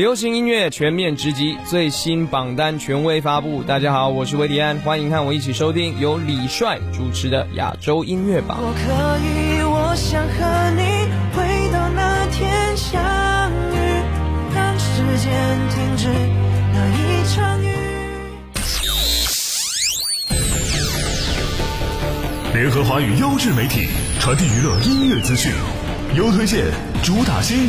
流行音乐全面直击最新榜单权威发布，大家好，我是维迪安，欢迎和我一起收听由李帅主持的亚洲音乐榜。我我可以，想和你回到那那天相遇，让时间停止一场雨。联合华语优质媒体，传递娱乐音乐资讯，优推荐，主打新。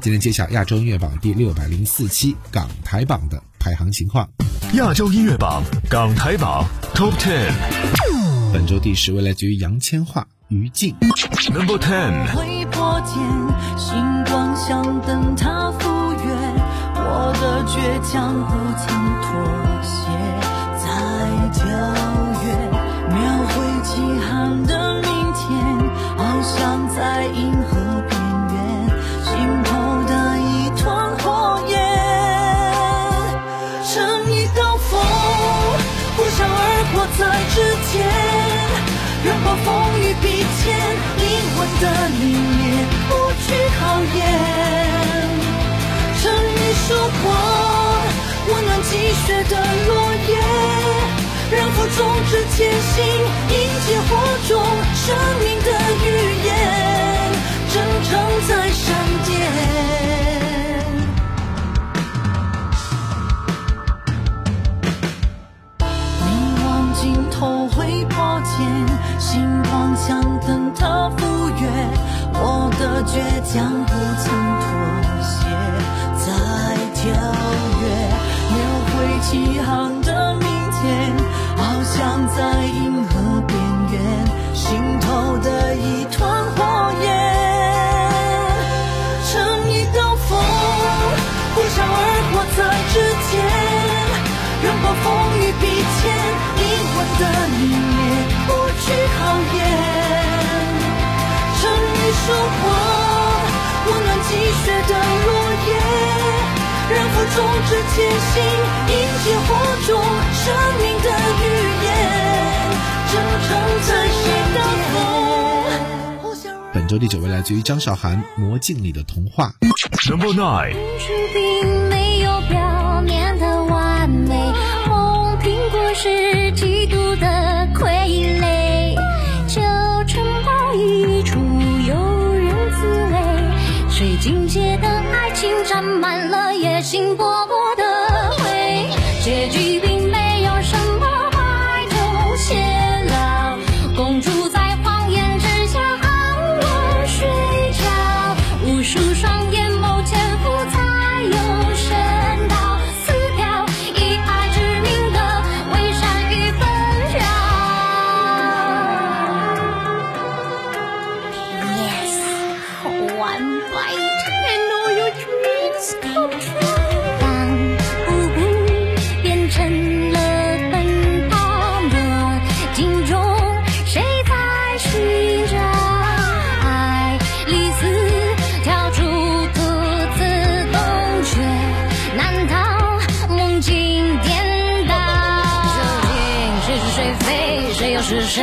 今天揭晓亚洲音乐榜第六百零四期港台榜的排行情况。亚洲音乐榜港台榜 Top Ten，本周第十位来自于杨千嬅、于静。Number Ten。我在指尖，任暴风雨逼肩，灵魂的凛冽，不惧考验。正义曙光，温暖积雪的落叶，让负重者前行，迎接火种生命的语言，征程在闪电。他赴约，我的倔强不曾妥协，在跳跃，描绘起航的明天，翱翔在银河边缘，心头的一团火焰，乘一道风，呼啸而过在指尖，拥抱风雨并肩，灵魂的。本周第九位来自于张韶涵《魔镜里的童话》。Number nine。谁，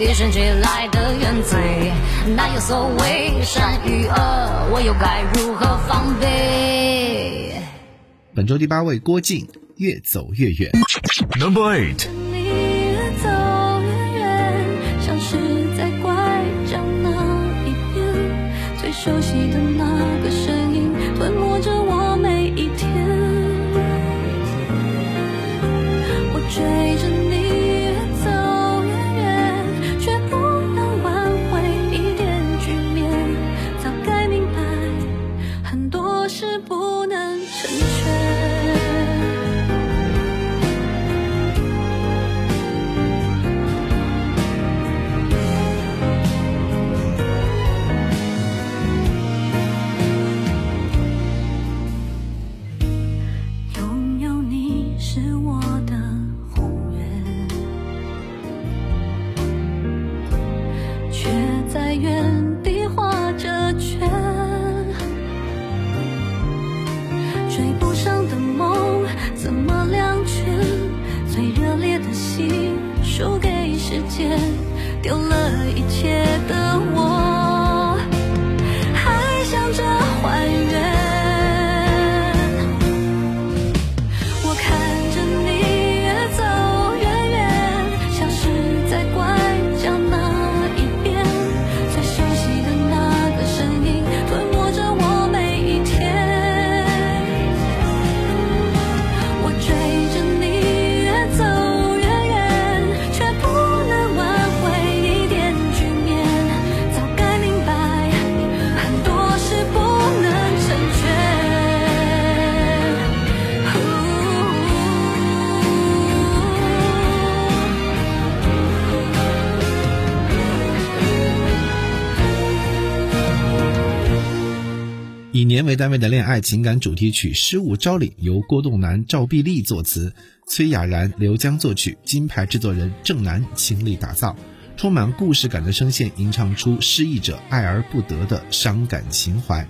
与生来的原罪，所谓善恶，我又该如何防备？本周第八位郭靖越走越远。Number eight。单位的恋爱情感主题曲《失物招领》由郭栋楠、赵碧丽作词，崔雅然、刘江作曲，金牌制作人郑楠倾力打造，充满故事感的声线吟唱出失意者爱而不得的伤感情怀。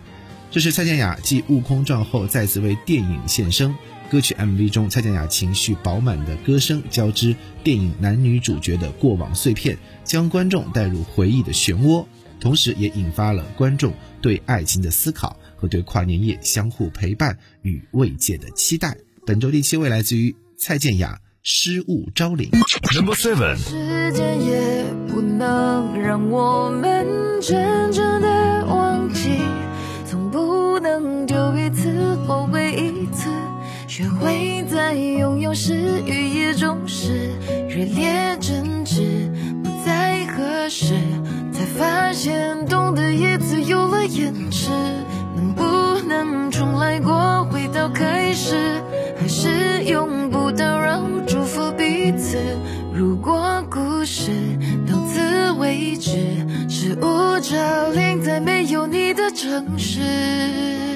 这是蔡健雅继《悟空传》后再次为电影献声。歌曲 MV 中，蔡健雅情绪饱满的歌声交织电影男女主角的过往碎片，将观众带入回忆的漩涡，同时也引发了观众对爱情的思考。对跨年夜相互陪伴与慰藉的期待本周第七位来自于蔡健雅失物招领 number seven 时间也不能让我们真正的忘记总不能就一次后悔一次学会在拥有时与夜中时热烈争执不再意何时才发现懂得一次有了延迟如过，回到开始，还是用不到，让祝福彼此。如果故事到此为止，是无着零在没有你的城市。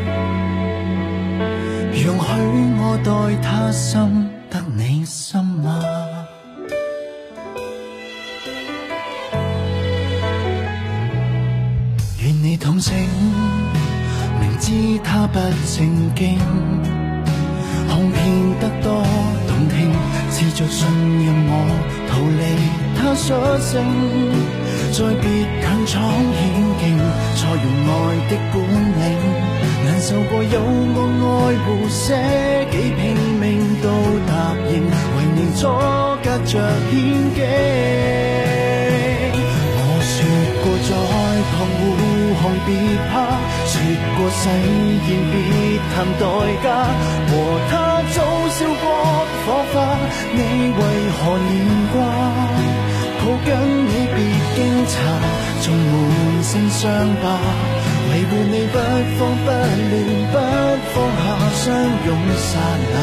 容许我代他心得你心吗？愿你痛醒，明知他不正经，哄骗得多动听，试着信任我，逃离他所性，再别强闯险境，再用爱的本领。受过有过爱护，舍己拼命都答应，唯年阻隔着险境。我说过再旁护航，别怕；说过誓言，别谈代价。和他早烧过火花，你为何念挂？抱紧你，别惊诧，纵满身伤疤。陪伴你不慌不乱，不放下相拥刹那。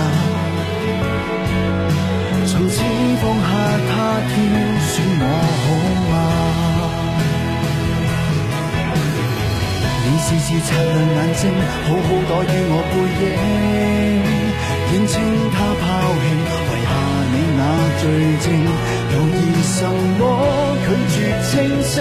从此放下他，挑选我好吗？你时时擦亮眼睛，好好躲于我背影，认清他抛弃，遗下你那罪证，容易什么拒绝清醒？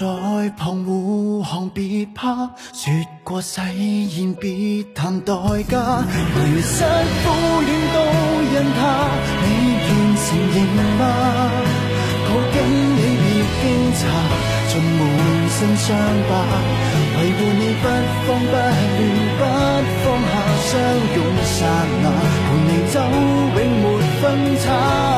在旁呼喊，別怕，说過誓言，別談代價。迷失苦恋都因他，你見身影嗎？我跟你別惊訝，盡滿身傷疤，維護你不放不乱不放下，相擁刹那，陪你走永沒分岔。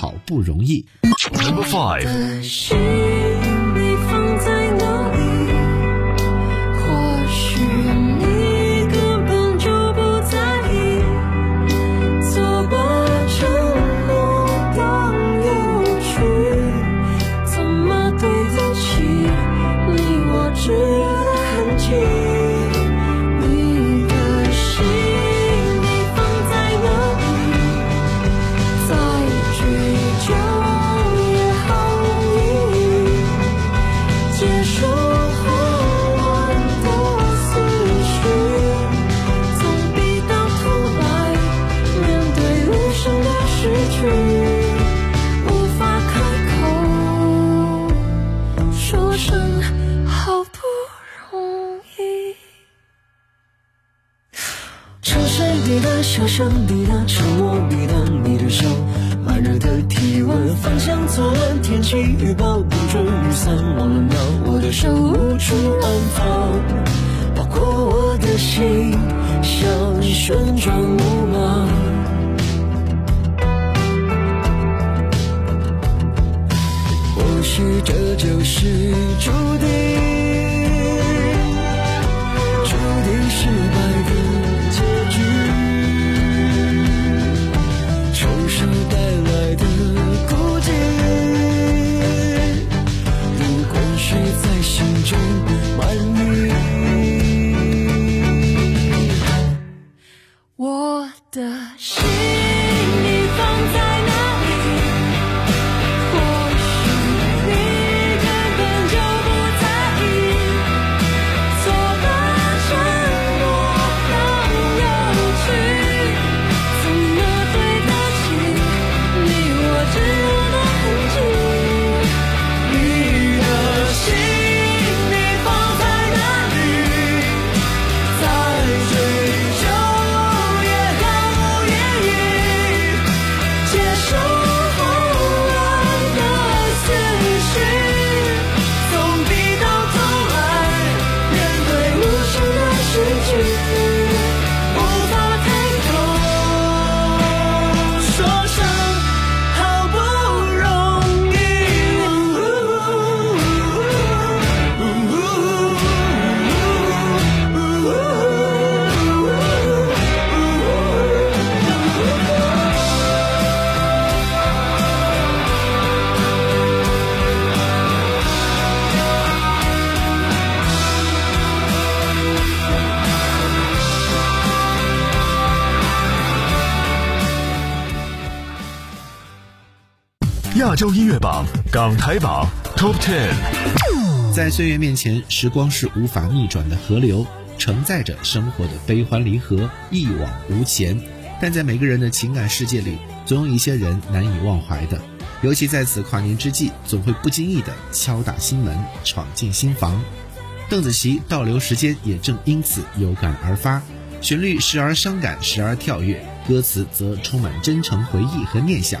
好不容易 number five 也许这就是注定。亚洲音乐榜、港台榜 Top Ten。在岁月面前，时光是无法逆转的河流，承载着生活的悲欢离合，一往无前。但在每个人的情感世界里，总有一些人难以忘怀的，尤其在此跨年之际，总会不经意的敲打心门，闯进心房。邓紫棋《倒流时间》也正因此有感而发，旋律时而伤感，时而跳跃，歌词则充满真诚回忆和念想。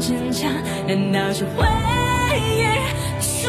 坚强？难道是回忆说？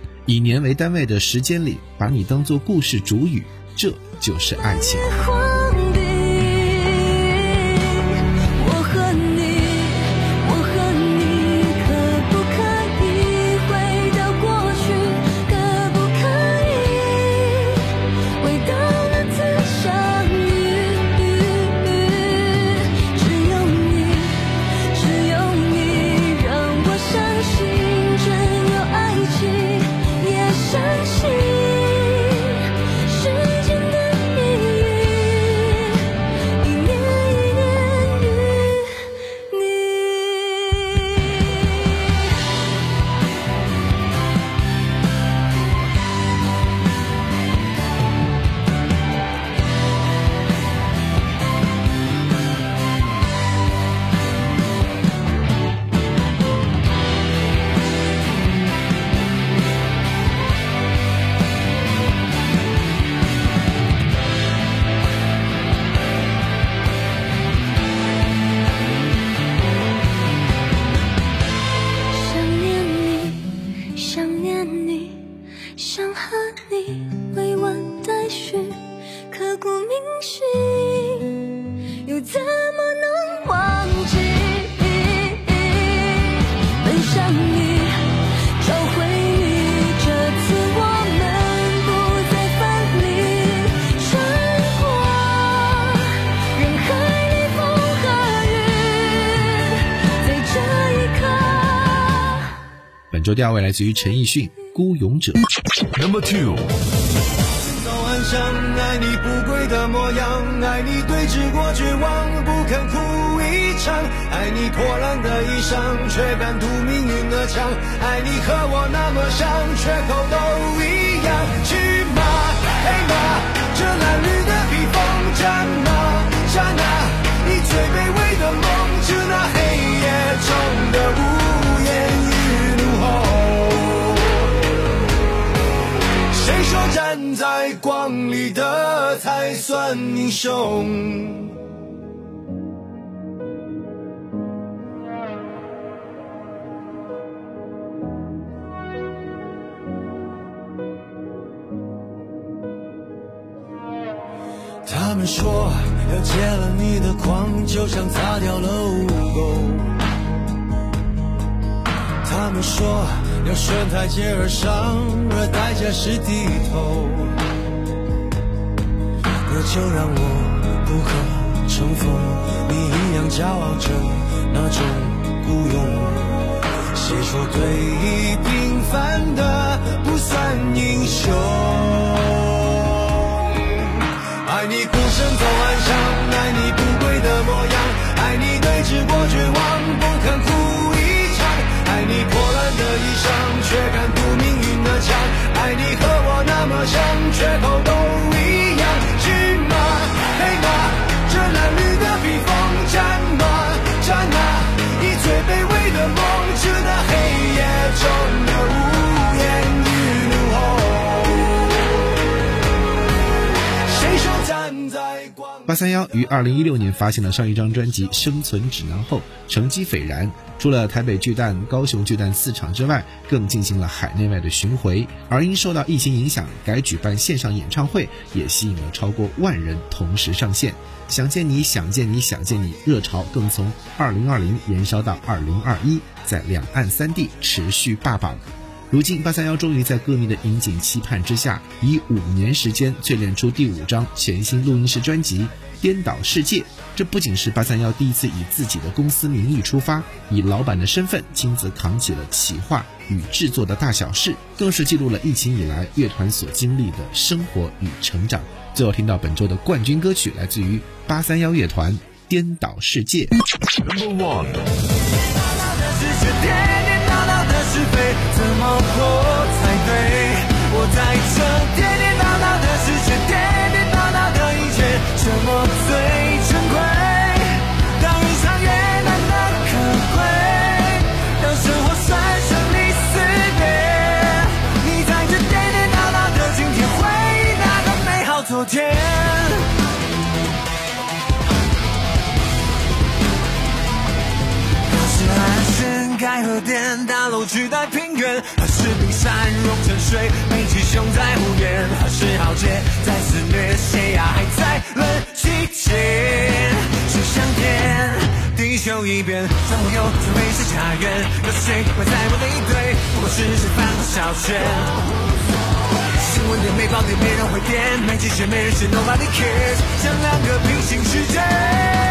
以年为单位的时间里，把你当做故事主语，这就是爱情。第二位来自于陈奕迅，孤勇者。Number two，都很想爱你不跪的模样，爱你对峙过绝望不肯哭一场，爱你破烂的衣裳却敢堵命运的枪，爱你和我那么像缺口都一样。去吗？黑马，这褴褛的披风战吗？战呐，你最卑微的梦，致那黑夜中的无站在光里的才算英雄。他们说要戒了你的狂，就像擦掉了污垢。他们说。要顺台阶而上，而代价是低头，那就让我不可乘风。你一样骄傲着那种孤勇。谁说弈平凡的不算英雄？八三幺于二零一六年发行了上一张专辑《生存指南》后，成绩斐然。除了台北巨蛋、高雄巨蛋四场之外，更进行了海内外的巡回。而因受到疫情影响，改举办线上演唱会，也吸引了超过万人同时上线。想见你，想见你，想见你，热潮更从二零二零燃烧到二零二一，在两岸三地持续霸榜。如今八三幺终于在歌迷的引颈期盼之下，以五年时间淬炼出第五张全新录音室专辑《颠倒世界》。这不仅是八三幺第一次以自己的公司名义出发，以老板的身份亲自扛起了企划与制作的大小事，更是记录了疫情以来乐团所经历的生活与成长。最后听到本周的冠军歌曲，来自于八三幺乐团《颠倒世界》。是非怎么活才对？我在这颠颠倒倒的世界，颠颠倒倒的一切这么醉？有谁会在乎你对？不管是谁犯了小错。新闻点没爆点，没人会点。没激情，没人牵，Nobody cares，像两个平行世界。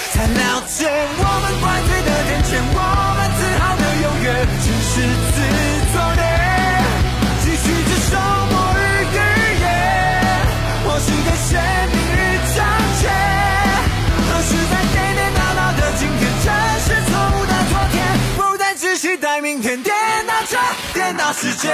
世界。